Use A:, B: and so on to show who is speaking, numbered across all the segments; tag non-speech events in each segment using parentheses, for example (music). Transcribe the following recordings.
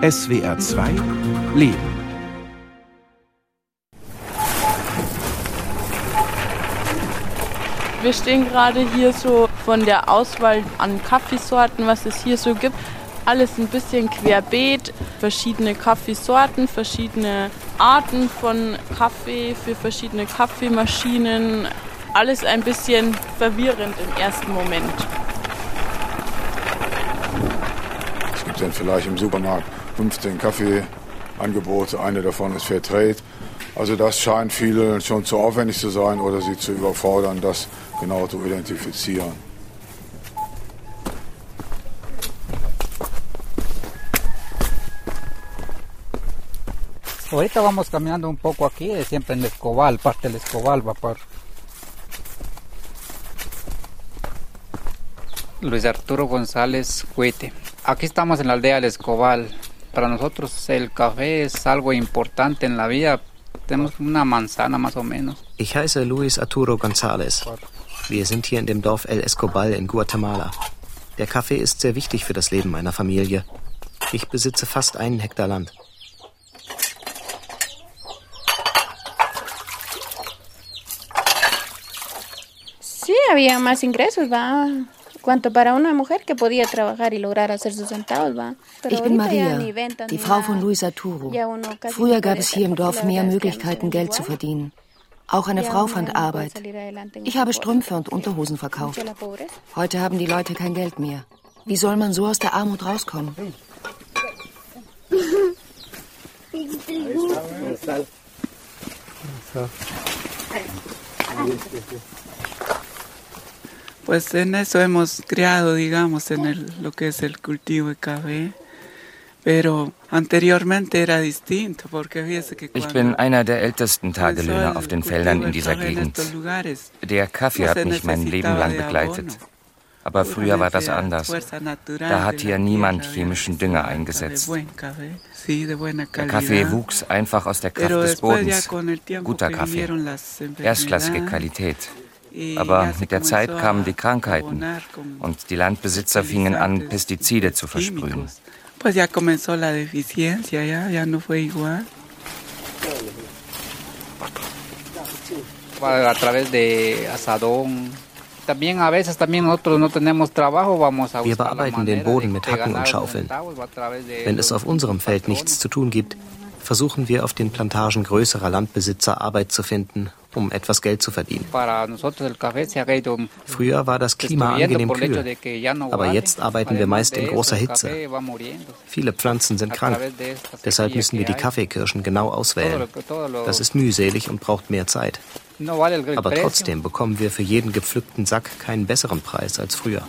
A: SWR 2 Leben.
B: Wir stehen gerade hier so von der Auswahl an Kaffeesorten, was es hier so gibt. Alles ein bisschen querbeet, verschiedene Kaffeesorten, verschiedene Arten von Kaffee für verschiedene Kaffeemaschinen. Alles ein bisschen verwirrend im ersten Moment.
C: Es gibt dann vielleicht im Supermarkt 15 Kaffeeangebote, eine davon ist Fairtrade. Also das scheint vielen schon zu aufwendig zu sein oder sie zu überfordern, das genau zu identifizieren.
D: Ahorita vamos caminando un poco aquí, siempre en Escobal, parte del Escobal va por Luis Arturo González Huete. Aquí estamos en la aldea del Escobal. Para nosotros el café es algo importante en la vida. Tenemos una manzana más o menos.
E: Ich heiße Luis Arturo González. Wir sind hier in dem Dorf El Escobal in Guatemala. Der Kaffee ist sehr wichtig für das Leben meiner Familie. Ich besitze fast einen Hektar Land.
F: Sí, había más ingresos, va. Cuanto para una mujer que podía trabajar y lograr hacer sus centavos, va. Pero
G: Ich bin Maria, die Frau von Luis Arturo.
F: Ya uno casi
G: Früher gab es hier im Dorf mehr Möglichkeiten, Geld zu verdienen. Auch eine Frau fand Arbeit. Ich habe. Strümpfe und Unterhosen verkauft. Heute haben die Leute kein Geld mehr. Wie soll man so aus der Armut rauskommen?
H: Pues en eso hemos criado, digamos, en el, lo que es el cultivo de café. Pero anteriormente era distinto, porque fíjese que
I: Ich bin einer der ältesten Tagelöhner
H: el
I: auf den Feldern in dieser Gegend. Der Kaffee hat mich mein Leben lang begleitet. Aber früher war das anders. Da hat hier niemand chemischen Dünger eingesetzt. Der. Kaffee wuchs einfach aus der Kraft des Bodens. Guter Kaffee. Erstklassige Qualität. Aber mit der Zeit kamen die Krankheiten und die Landbesitzer fingen an, Pestizide zu versprühen.
D: a través de asadón.
E: Wir bearbeiten den Boden
D: de-
E: mit Hacken und Schaufeln. Wenn es auf unserem Feld nichts zu tun gibt, versuchen wir auf den Plantagen größerer Landbesitzer Arbeit zu finden, um etwas Geld zu verdienen. Früher war das Klima angenehm kühl. Aber jetzt arbeiten wir meist in großer Hitze. Viele Pflanzen sind krank. Deshalb müssen wir die. Kaffeekirschen genau auswählen. Das ist mühselig und braucht mehr Zeit. Aber trotzdem bekommen wir für jeden gepflückten Sack keinen besseren Preis als früher.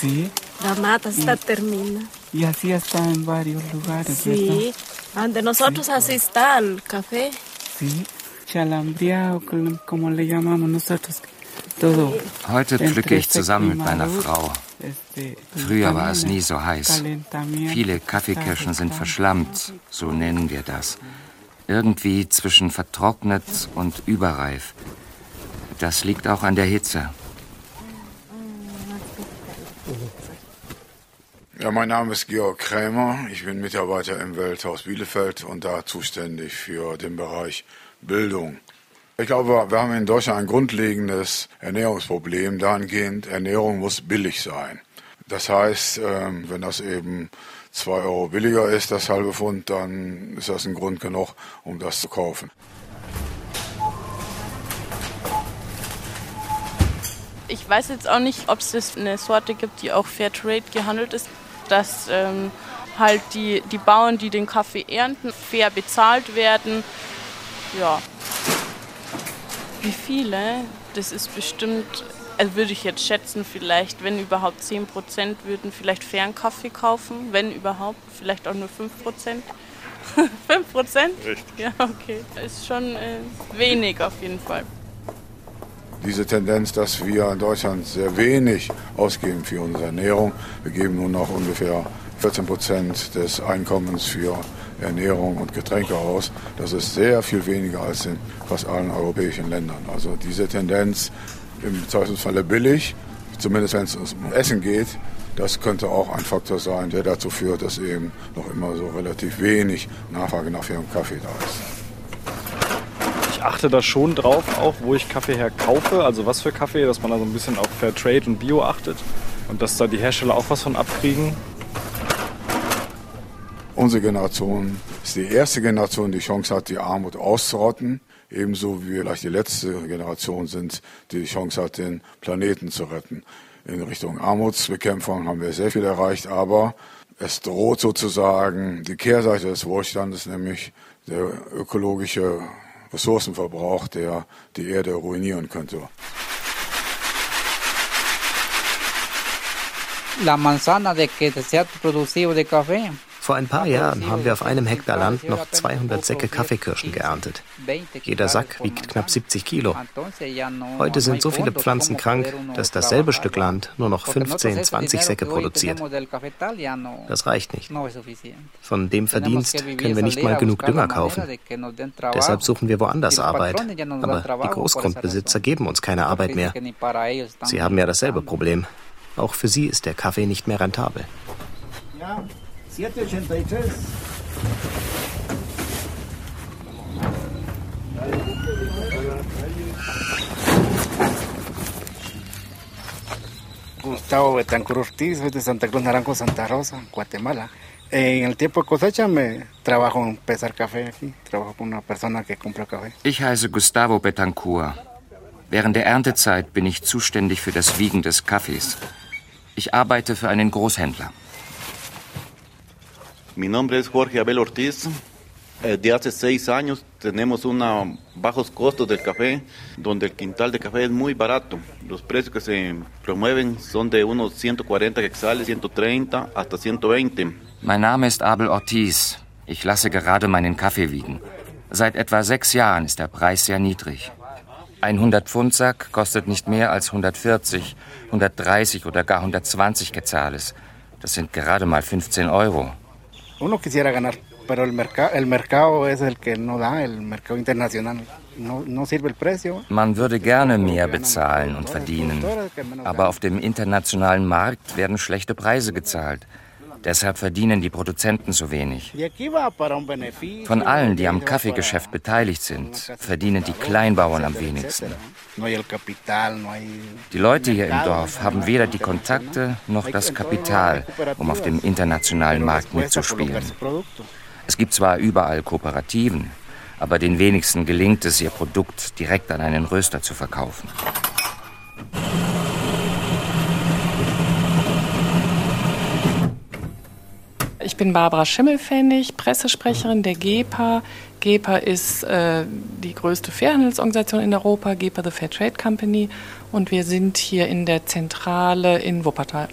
H: Sí,
J: la mata, está termina.
H: Y así está en varios lugares,
J: Sí, ante nosotros así está el café.
H: Sí, chalambriado, como- le llamamos nosotros. Todo.
I: Heute pflücke ich zusammen mit meiner Frau. Früher war es nie so heiß. Viele Kaffeekirschen sind verschlammt, so nennen wir das. Irgendwie zwischen vertrocknet und überreif. Das liegt auch an der Hitze.
C: Ja, mein Name ist Georg Krämer. Ich bin Mitarbeiter im Welthaus Bielefeld und da zuständig für den Bereich Bildung. Ich glaube, wir haben in Deutschland ein grundlegendes Ernährungsproblem dahingehend, Ernährung muss billig sein. Das heißt, ähm, wenn das eben zwei Euro billiger ist, das halbe Pfund, dann ist das ein Grund genug, um das zu kaufen.
B: Ich weiß jetzt auch nicht, ob es eine Sorte gibt, die auch Fairtrade gehandelt ist, dass ähm, halt die, die Bauern, die den Kaffee ernten, fair bezahlt werden. Ja. Wie viele? Das ist bestimmt, also würde ich jetzt schätzen, vielleicht, wenn überhaupt 10% würden vielleicht fairen Kaffee kaufen, wenn überhaupt, vielleicht auch nur 5%. 5%? (laughs)
C: Richtig.
B: Ja, okay. Ist schon äh, wenig auf jeden Fall.
C: Diese Tendenz, dass wir in Deutschland sehr wenig ausgeben für unsere Ernährung. Wir geben nur noch ungefähr 14 Prozent des Einkommens für Ernährung und Getränke aus. Das ist sehr viel weniger als in fast allen europäischen Ländern. Also diese Tendenz im Zweifelsfalle billig zumindest wenn es um Essen geht. Das könnte auch ein Faktor sein, der dazu führt, dass eben noch immer so relativ wenig Nachfrage nach fairem Kaffee da ist.
K: Ich achte da schon drauf, auch wo ich Kaffee herkaufe, also was für Kaffee, dass man da so ein bisschen auf Fair Trade und Bio achtet und dass da die Hersteller auch was von abkriegen.
C: Unsere Generation ist die erste Generation, die Chance hat, die Armut auszurotten. Ebenso wie wir vielleicht die letzte Generation sind, die die Chance hat, den Planeten zu retten. In Richtung Armutsbekämpfung haben wir sehr viel erreicht, aber es droht sozusagen die Kehrseite des Wohlstandes, nämlich der ökologische Ressourcenverbrauch, der die Erde ruinieren könnte.
D: La manzana de que se ha producido de café
E: vor ein paar Jahren haben wir auf einem Hektar Land noch 200 Säcke Kaffeekirschen geerntet. Jeder Sack wiegt knapp 70 Kilo. Heute sind so viele Pflanzen krank, dass dasselbe Stück Land nur noch 15, 20 Säcke produziert. Das reicht nicht. Von dem Verdienst können wir nicht mal genug Dünger kaufen. Deshalb suchen wir woanders Arbeit. Aber die Großgrundbesitzer geben uns keine Arbeit mehr. Sie haben ja dasselbe Problem. Auch für sie ist der Kaffee nicht mehr rentabel. 783.
L: Gustavo Betancur Ortiz, soy de Santa Cruz Naranjo, Santa Rosa, Guatemala. En el tiempo de cosecha me trabajo en pesar café aquí, trabajo con una persona que compra café.
I: Ich heiße Gustavo Betancur. Während der Erntezeit bin ich zuständig für das Wiegen des Kaffees. Ich arbeite für einen Großhändler.
M: Mi nombre es Jorge Abel Ortiz. Eh, de hace seis años tenemos unos bajos costos del café, donde el quintal de café es muy barato. Los precios que se promueven son de unos 140 quetzales, 130 hasta 120.
I: Mein Name ist Abel Ortiz. Ich lasse gerade meinen Kaffee wiegen. Seit etwa sechs Jahren ist der Preis sehr niedrig. Ein 100-Pfund-Sack kostet nicht mehr als 140, 130 oder gar 120 Quetzales. Das sind gerade mal 15 Euro.
L: Uno quisiera ganar, pero el, mercado, el mercado es el que no da, el mercado internacional.
I: Man würde gerne mehr bezahlen und verdienen, aber auf dem internationalen Markt werden schlechte Preise gezahlt. Deshalb verdienen die Produzenten so wenig. Von allen, die am Kaffeegeschäft beteiligt sind, verdienen die Kleinbauern am wenigsten. Die Leute hier im Dorf haben weder die Kontakte noch das Kapital, um auf dem internationalen Markt mitzuspielen. Es gibt zwar überall Kooperativen, aber den wenigsten gelingt es, ihr Produkt direkt an einen Röster zu verkaufen.
N: Ich bin Barbara Schimmelfennig, Pressesprecherin der GEPA. GEPA ist äh, die größte Fairhandelsorganisation in Europa, GEPA the Fair Trade Company. Und wir sind hier in der Zentrale in Wuppertal.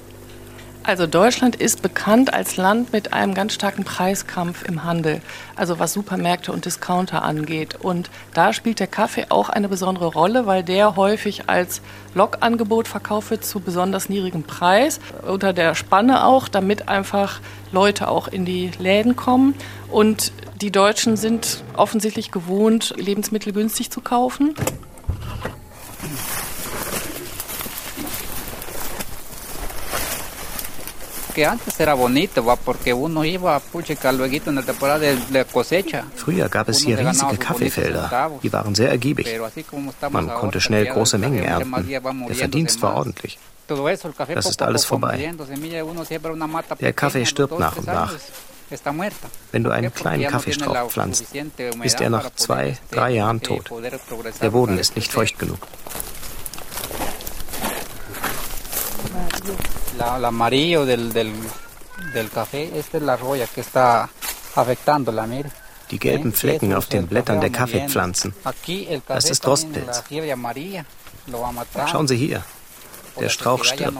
N: Also Deutschland ist bekannt als Land mit einem ganz starken Preiskampf im Handel, also was Supermärkte und Discounter angeht. Und da spielt der Kaffee auch eine besondere Rolle, weil der häufig als Lokangebot verkauft wird zu besonders niedrigem Preis, unter der Spanne auch, damit einfach Leute auch in die Läden kommen. Und die Deutschen sind offensichtlich gewohnt, Lebensmittel günstig zu kaufen.
D: Que antes era bonito, ¿va? porque uno iba, puchica, luego en la temporada de, de cosecha.
E: Früher gab es hier riesige Kaffeefelder. Die waren sehr ergiebig. Man konnte schnell große Mengen ernten. Der Verdienst war ordentlich. Das ist alles vorbei. Der Kaffee stirbt nach und nach. Wenn du einen kleinen Kaffeestrauch pflanzt, ist er nach zwei, drei Jahren tot. Der Boden ist nicht feucht genug.
D: La, el amarillo del, del, del café, esta es la roya que está afectándola, mire.
E: Die gelben Flecken auf den Blättern der Kaffeepflanzen. Das ist Rostpilz. Schauen Sie hier. Der Strauch stirbt.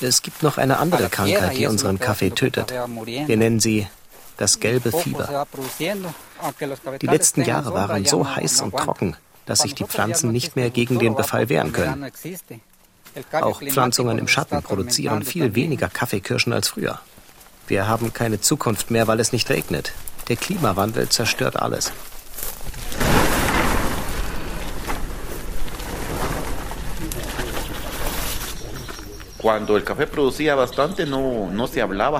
E: Es gibt noch eine andere Krankheit, die unseren Kaffee tötet. Wir nennen sie das gelbe Fieber. Die letzten Jahre waren so heiß und trocken, dass sich die Pflanzen nicht mehr gegen den Befall wehren können. Auch Pflanzungen im Schatten produzieren viel weniger Kaffeekirschen als früher. Wir haben keine Zukunft mehr, weil es nicht regnet. Der Klimawandel zerstört alles.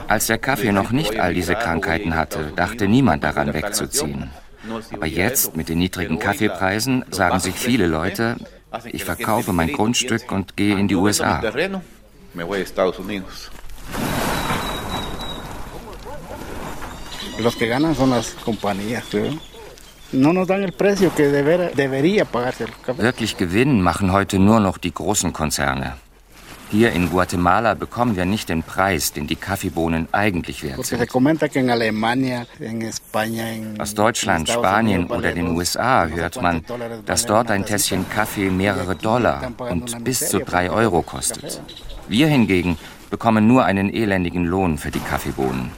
I: Als der Kaffee noch nicht all diese Krankheiten hatte, dachte niemand daran wegzuziehen. Aber jetzt, mit den niedrigen Kaffeepreisen, sagen sich viele Leute, ich verkaufe mein Grundstück und gehe in die USA.
L: Los que ganan son las compañías.
I: Wirklich Gewinn machen heute nur noch die großen Konzerne. Hier in Guatemala bekommen wir nicht den Preis, den die Kaffeebohnen eigentlich wert sind. Aus Deutschland, Spanien oder den USA hört man, dass dort ein Tässchen Kaffee mehrere Dollar und bis zu drei Euro kostet. Wir hingegen bekommen nur einen elendigen Lohn für die Kaffeebohnen.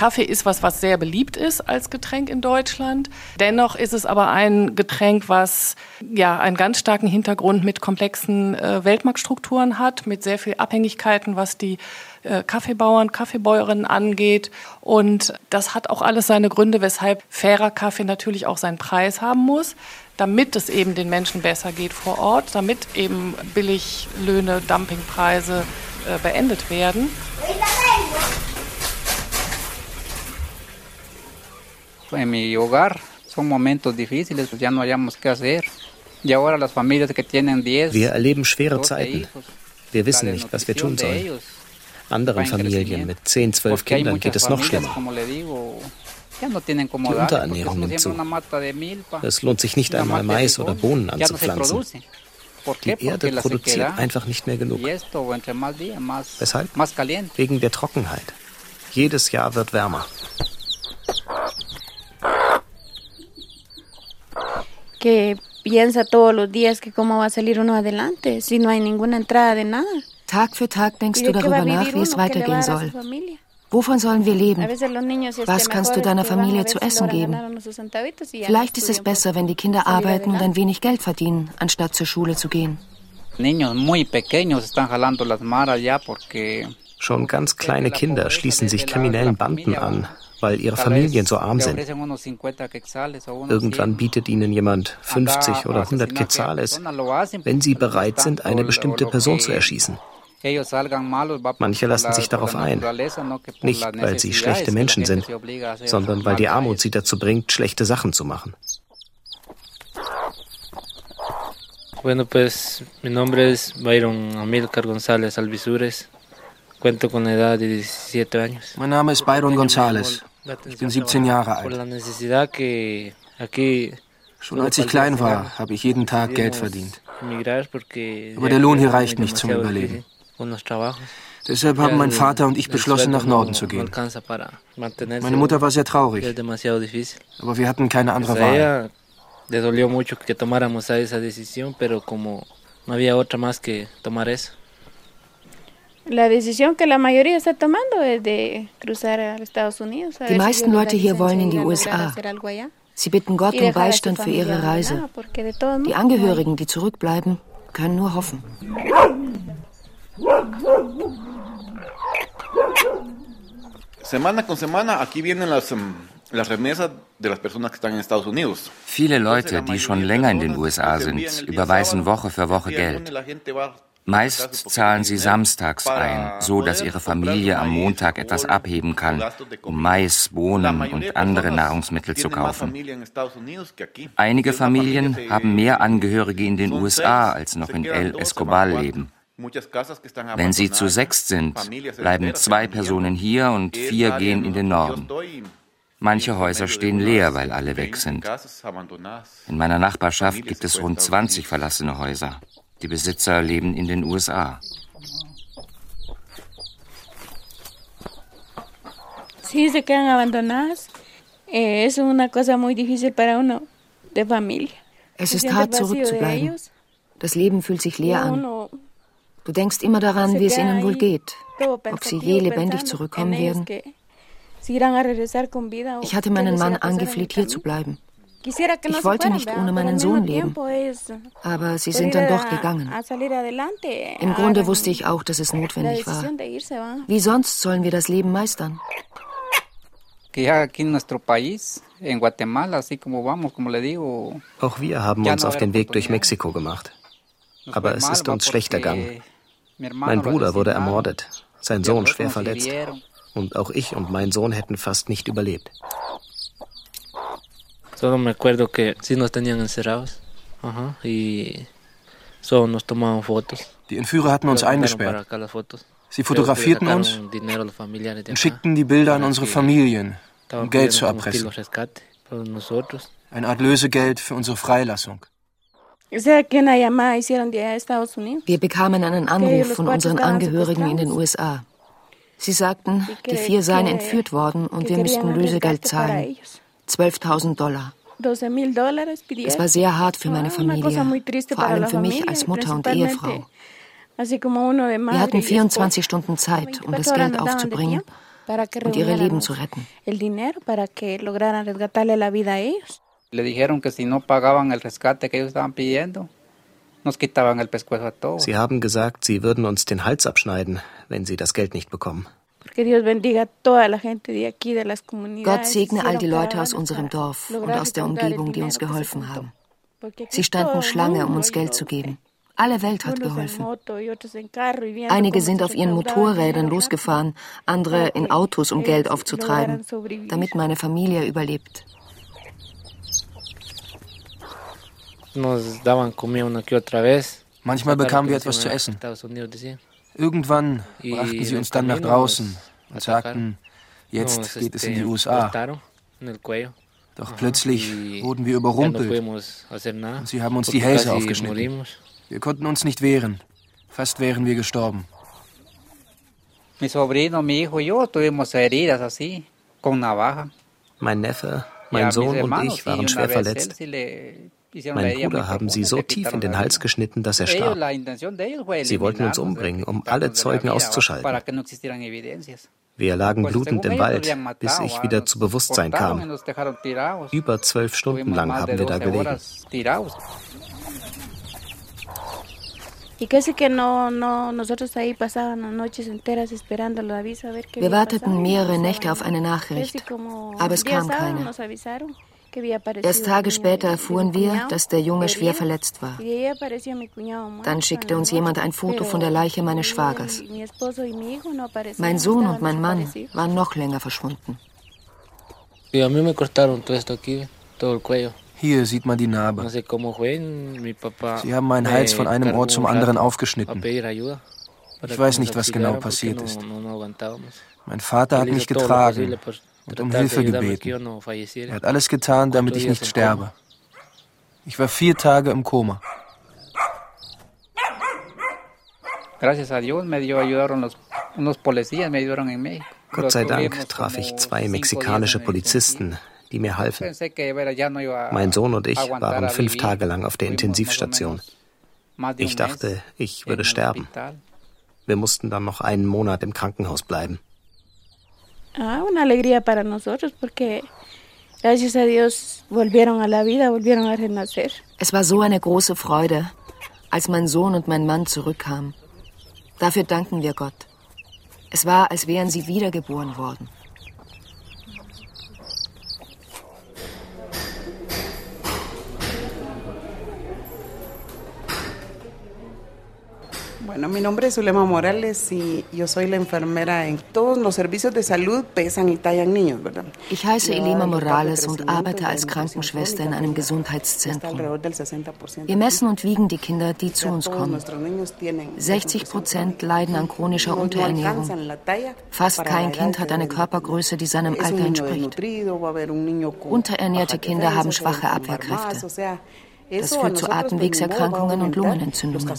N: Kaffee ist was, was sehr beliebt ist als Getränk in Deutschland. Dennoch ist es aber ein Getränk, was ja einen ganz starken Hintergrund mit komplexen äh, Weltmarktstrukturen hat, mit sehr viel Abhängigkeiten, was die äh, Kaffeebauern, Kaffeebäuerinnen angeht. Und das hat auch alles seine Gründe, weshalb fairer Kaffee natürlich auch seinen Preis haben muss damit es eben den Menschen besser geht vor Ort, damit eben Billiglöhne, Dumpingpreise äh, beendet werden.
D: En mi hogar son momentos difíciles, pues ya no hayamos qué hacer. Y ahora las familias que tienen 10,
E: Wir erleben schwere Zeiten. Wir wissen nicht, was wir tun sollen. Anderen Familien mit 10, 12 Kindern geht es noch schlimmer. Die Unterernährung nimmt zu. Es lohnt sich nicht einmal, Mais oder Bohnen anzupflanzen. Die Erde produziert einfach nicht mehr genug. Weshalb? Wegen der Trockenheit. Jedes Jahr wird wärmer.
F: Que piensa todos los días que cómo va a salir uno adelante si no hay ninguna entrada de nada.
G: Tag für Tag denkst du darüber nach, wie es weitergehen soll. Wovon sollen wir leben? Was kannst du deiner Familie zu essen geben? Vielleicht ist es besser, wenn die Kinder arbeiten und ein wenig Geld verdienen, anstatt zur Schule zu gehen.
E: Schon ganz kleine Kinder schließen sich kriminellen Banden an, weil ihre Familien so arm sind. Irgendwann bietet ihnen jemand 50 oder 100 Quetzales, wenn sie bereit sind, eine bestimmte Person zu erschießen. Manche lassen sich darauf ein, nicht weil sie schlechte Menschen sind, sondern weil die Armut sie dazu bringt, schlechte Sachen zu machen.
O: Bueno, pues mi nombre es Byron Amilcar González Alvisures. Cuento con la edad de 17 años.
P: Mein Name ist Byron González. Ich bin 17 Jahre alt. Schon als ich klein war, habe ich jeden Tag Geld verdient. Aber der Lohn hier reicht nicht zum Überleben. Deshalb haben mein Vater und ich beschlossen, nach Norden zu gehen. Meine Mutter war sehr traurig, aber wir hatten keine andere Wahl.
O: Le dolió mucho que tomáramos esa decisión, pero como no había otra más que tomar eso.
G: Die meisten Leute hier wollen in die USA. Sie bitten Gott um Beistand für ihre Reise. Die Angehörigen, die zurückbleiben, können nur hoffen.
M: Semana con semana aquí vienen las las remesas de las personas que están en Estados Unidos.
I: Viele Leute, die schon länger in den USA sind, überweisen Woche für Woche Geld. Meist zahlen sie samstags ein, so dass ihre Familie am Montag etwas abheben kann, um Mais, Bohnen und andere Nahrungsmittel zu kaufen. Einige Familien haben mehr Angehörige in den USA als noch in El Escobar leben. Wenn sie zu sechs sind, bleiben zwei Personen hier und vier gehen in den Norden. Manche Häuser stehen leer, weil alle weg sind. In meiner Nachbarschaft gibt es rund 20 verlassene Häuser. Die Besitzer leben in den USA.
F: Sí, se quedan abandonadas. Eh, es una cosa muy difícil para uno de familia.
G: Es ist hart zurückzubleiben. Das Leben fühlt sich leer an. Du denkst immer daran, wie es ihnen wohl geht, ob sie je lebendig zurückkommen werden. Ich hatte meinen Mann angefleht, hier zu bleiben. Ich wollte nicht ohne meinen Sohn leben, aber sie sind dann doch gegangen. Im Grunde wusste ich auch, dass es notwendig war. Wie sonst sollen wir das Leben meistern?
E: Auch wir haben uns auf den Weg durch Mexiko gemacht. Aber es ist uns schlecht ergangen. Mein Bruder wurde ermordet, sein Sohn schwer verletzt. Und auch ich und mein Sohn hätten fast nicht überlebt.
O: Solo me acuerdo que sí nos tenían encerrados. Ajá, y solo nos tomaban fotos.
P: Die Entführer hatten uns eingesperrt. Sie fotografierten uns und schickten die Bilder an unsere Familien, um Geld zu erpressen. Eine Art Lösegeld für unsere Freilassung.
G: Wir bekamen einen Anruf von unseren Angehörigen in den USA. Sie sagten, die vier seien entführt worden und wir müssten Lösegeld zahlen. 12.000 Dollar. Es war sehr hart für meine Familie, vor allem für mich als Mutter und Ehefrau. Wir hatten 24 Stunden Zeit, um das Geld aufzubringen und ihre Leben zu retten.
E: Sie haben gesagt, sie würden uns den Hals abschneiden, wenn sie das Geld nicht bekommen.
G: Gott segne all die Leute aus unserem Dorf und aus der Umgebung, die uns geholfen haben. Sie standen Schlange, um uns Geld zu geben. Alle Welt hat geholfen. Einige sind auf ihren Motorrädern losgefahren, andere in Autos, um Geld aufzutreiben, damit meine Familie überlebt.
P: Manchmal bekamen wir etwas zu essen. Irgendwann brachten sie uns dann nach draußen und sagten, jetzt geht es in die USA. Doch plötzlich wurden wir überrumpelt und sie haben uns die Hälse aufgeschnitten. Wir konnten uns nicht wehren. Fast wären wir gestorben.
E: Mein Neffe, mein Sohn und ich waren schwer verletzt. Mein Bruder haben sie so tief in den Hals geschnitten, dass er starb. Sie wollten uns umbringen, um alle Zeugen auszuschalten. Wir lagen blutend im Wald, bis ich wieder zu Bewusstsein kam. Über zwölf Stunden lang haben wir da gelegen.
G: Wir warteten mehrere Nächte auf eine Nachricht, aber es kam keine. Erst Tage später erfuhren wir, dass der Junge schwer verletzt war. Dann schickte uns jemand ein Foto von der Leiche meines Schwagers. Mein Sohn und mein Mann waren noch länger verschwunden.
P: Hier sieht man die Narbe. Sie haben meinen Hals von einem Ort zum anderen aufgeschnitten. Ich weiß nicht, was genau passiert ist. Mein Vater hat mich getragen und um Hilfe gebeten. Er hat alles getan, damit ich nicht sterbe. Ich war vier Tage im Koma.
E: Gott sei Dank traf ich zwei mexikanische Polizisten, die mir halfen. Mein Sohn und ich waren fünf Tage lang auf der Intensivstation. Ich dachte, ich würde sterben. Wir mussten dann noch einen Monat im Krankenhaus bleiben.
F: Ah, una alegría para nosotros porque gracias a Dios volvieron a la vida, volvieron a renacer.
G: Es war so eine große Freude, als mein Sohn und mein Mann zurückkamen. Dafür danken wir Gott. Es war, als wären sie wiedergeboren worden.
Q: Bueno, mi nombre es Zulema Morales y yo soy la enfermera en todos los servicios de salud, pesan y tallan niños, ¿verdad?
G: Ich heiße Elima Morales und arbeite als Krankenschwester in einem Gesundheitszentrum. Wir messen und wiegen die Kinder, die zu uns kommen. 60 Prozent leiden an chronischer Unterernährung. Fast kein Kind hat eine Körpergröße, die seinem Alter entspricht. Unterernährte Kinder haben schwache Abwehrkräfte. Das führt zu Atemwegserkrankungen und Lungenentzündungen.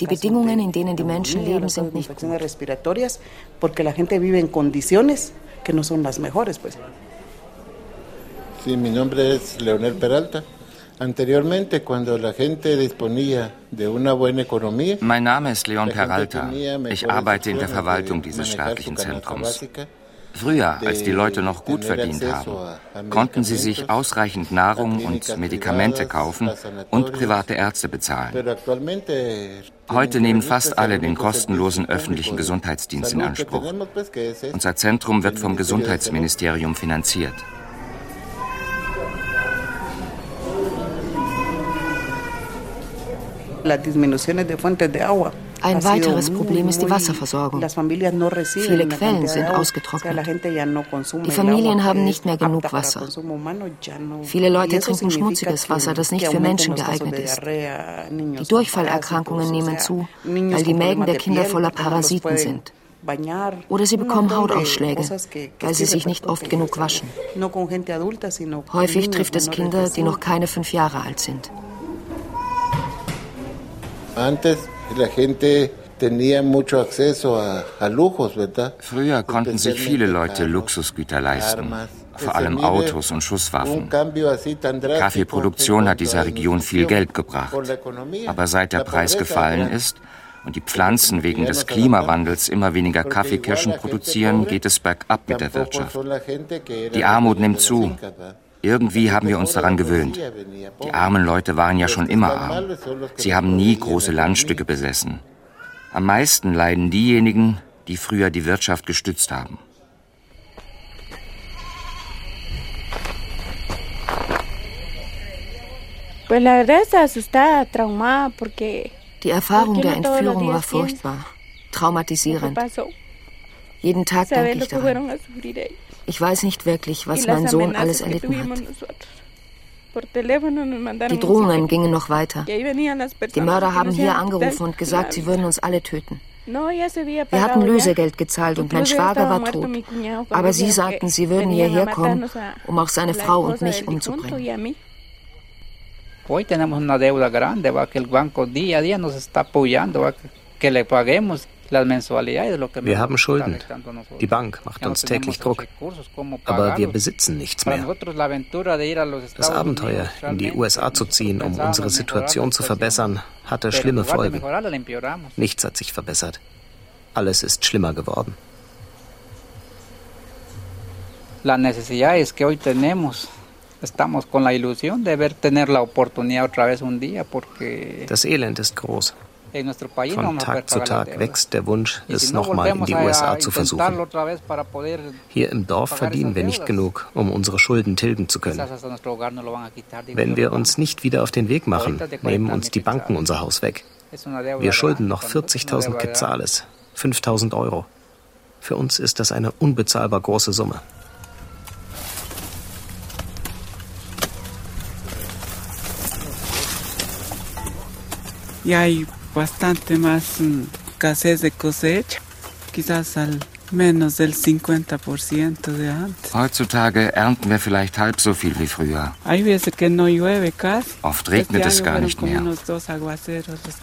G: Die Bedingungen, in denen die Menschen leben, sind nicht gut.
R: Sí, mi nombre es Leonel Peralta. Anteriormente, cuando la gente disponía de una buena economía,
I: mein Name ist Leon Peralta. Ich arbeite in der Verwaltung dieses staatlichen Zentrums. Früher, als die Leute noch gut verdient haben, konnten sie sich ausreichend Nahrung und Medikamente kaufen und private Ärzte bezahlen. Heute nehmen fast alle den kostenlosen öffentlichen Gesundheitsdienst in Anspruch. Unser Zentrum wird vom Gesundheitsministerium finanziert.
Q: Las disminuciones de fuentes de agua
G: ein weiteres Problem ist die Wasserversorgung. Viele Quellen sind ausgetrocknet. Die Familien haben nicht mehr genug Wasser. Viele Leute trinken schmutziges Wasser, das nicht für Menschen geeignet ist. Die Durchfallerkrankungen nehmen zu, weil die Mägen der Kinder voller Parasiten sind. Oder sie bekommen Hautausschläge, weil sie sich nicht oft genug waschen. Häufig trifft es Kinder, die noch keine fünf Jahre alt sind.
R: Antes
I: Früher konnten sich viele Leute Luxusgüter leisten, vor allem Autos und Schusswaffen. Kaffeeproduktion hat dieser Region viel Geld gebracht. Aber seit der Preis gefallen ist und die Pflanzen wegen des Klimawandels immer weniger Kaffeekirschen produzieren, geht es bergab mit der Wirtschaft. Die Armut nimmt zu. Irgendwie haben wir uns daran gewöhnt. Die armen Leute waren ja schon immer arm. Sie haben nie große Landstücke besessen. Am meisten leiden diejenigen, die früher die Wirtschaft gestützt haben.
G: Die Erfahrung der Entführung war furchtbar, traumatisierend. Jeden Tag denke ich daran. Ich weiß nicht wirklich, was mein Sohn alles erlitten hat. Die Drohungen gingen noch weiter. Die Mörder haben hier angerufen und gesagt, sie würden uns alle töten. Wir hatten Lösegeld gezahlt und mein Schwager war tot. Aber sie sagten, sie würden hierher kommen, um auch seine Frau und mich umzubringen.
D: Hoy tenemos una deuda grande, va que el banco día a día nos está apoyando, va que le paguemos.
E: Wir haben Schulden. Die Bank macht uns täglich Druck. Aber wir besitzen nichts mehr. Das Abenteuer, in die USA zu ziehen, um unsere Situation zu verbessern, hatte schlimme Folgen. Nichts hat sich verbessert. Alles ist schlimmer geworden.
D: La necesidad es que hoy tenemos estamos con la ilusión de ver tener la oportunidad otra vez un día porque
E: Das Elend ist groß. Von Tag zu Tag wächst der Wunsch, es nochmal in die USA zu versuchen. Hier im Dorf verdienen wir nicht genug, um unsere Schulden tilgen zu können. Wenn wir uns nicht wieder auf den Weg machen, nehmen uns die Banken unser Haus weg. Wir schulden noch 40.000 Quetzales, 5.000 Euro. Für uns ist das eine unbezahlbar große Summe.
H: Ja, bastante más escasez de cosecha, quizás al menos del 50% de antes.
I: Heutzutage ernten wir vielleicht halb so viel wie früher. Oft regnet es gar nicht mehr.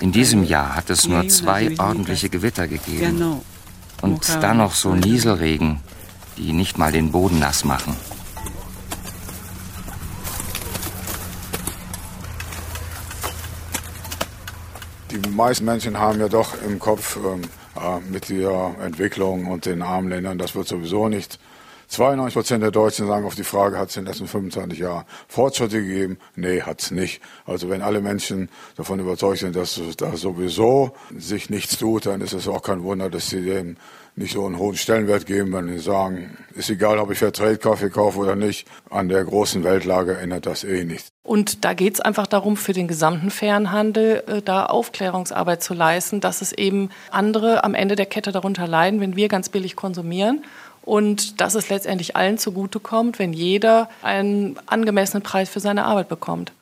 I: In diesem Jahr hat es nur zwei ordentliche Gewitter gegeben. Und dann noch so Nieselregen, die nicht mal den Boden nass machen.
C: Die meisten Menschen haben ja doch im Kopf äh, mit der Entwicklung und den armen Ländern, das wird sowieso nicht. 92 Prozent der Deutschen sagen auf die Frage, hat es in den letzten 25 Jahren Fortschritte gegeben? Nee, hat es nicht. Also wenn alle Menschen davon überzeugt sind, dass da sowieso sich nichts tut, dann ist es auch kein Wunder, dass sie dem nicht so einen hohen Stellenwert geben, wenn sie sagen, ist egal, ob ich Fairtrade-Kaffee kaufe oder nicht, an der großen Weltlage ändert das eh nichts.
N: Und da geht es einfach darum, für den gesamten Fernhandel äh, da Aufklärungsarbeit zu leisten, dass es eben andere am Ende der Kette darunter leiden, wenn wir ganz billig konsumieren und dass es letztendlich allen zugutekommt, wenn jeder einen angemessenen Preis für seine Arbeit bekommt.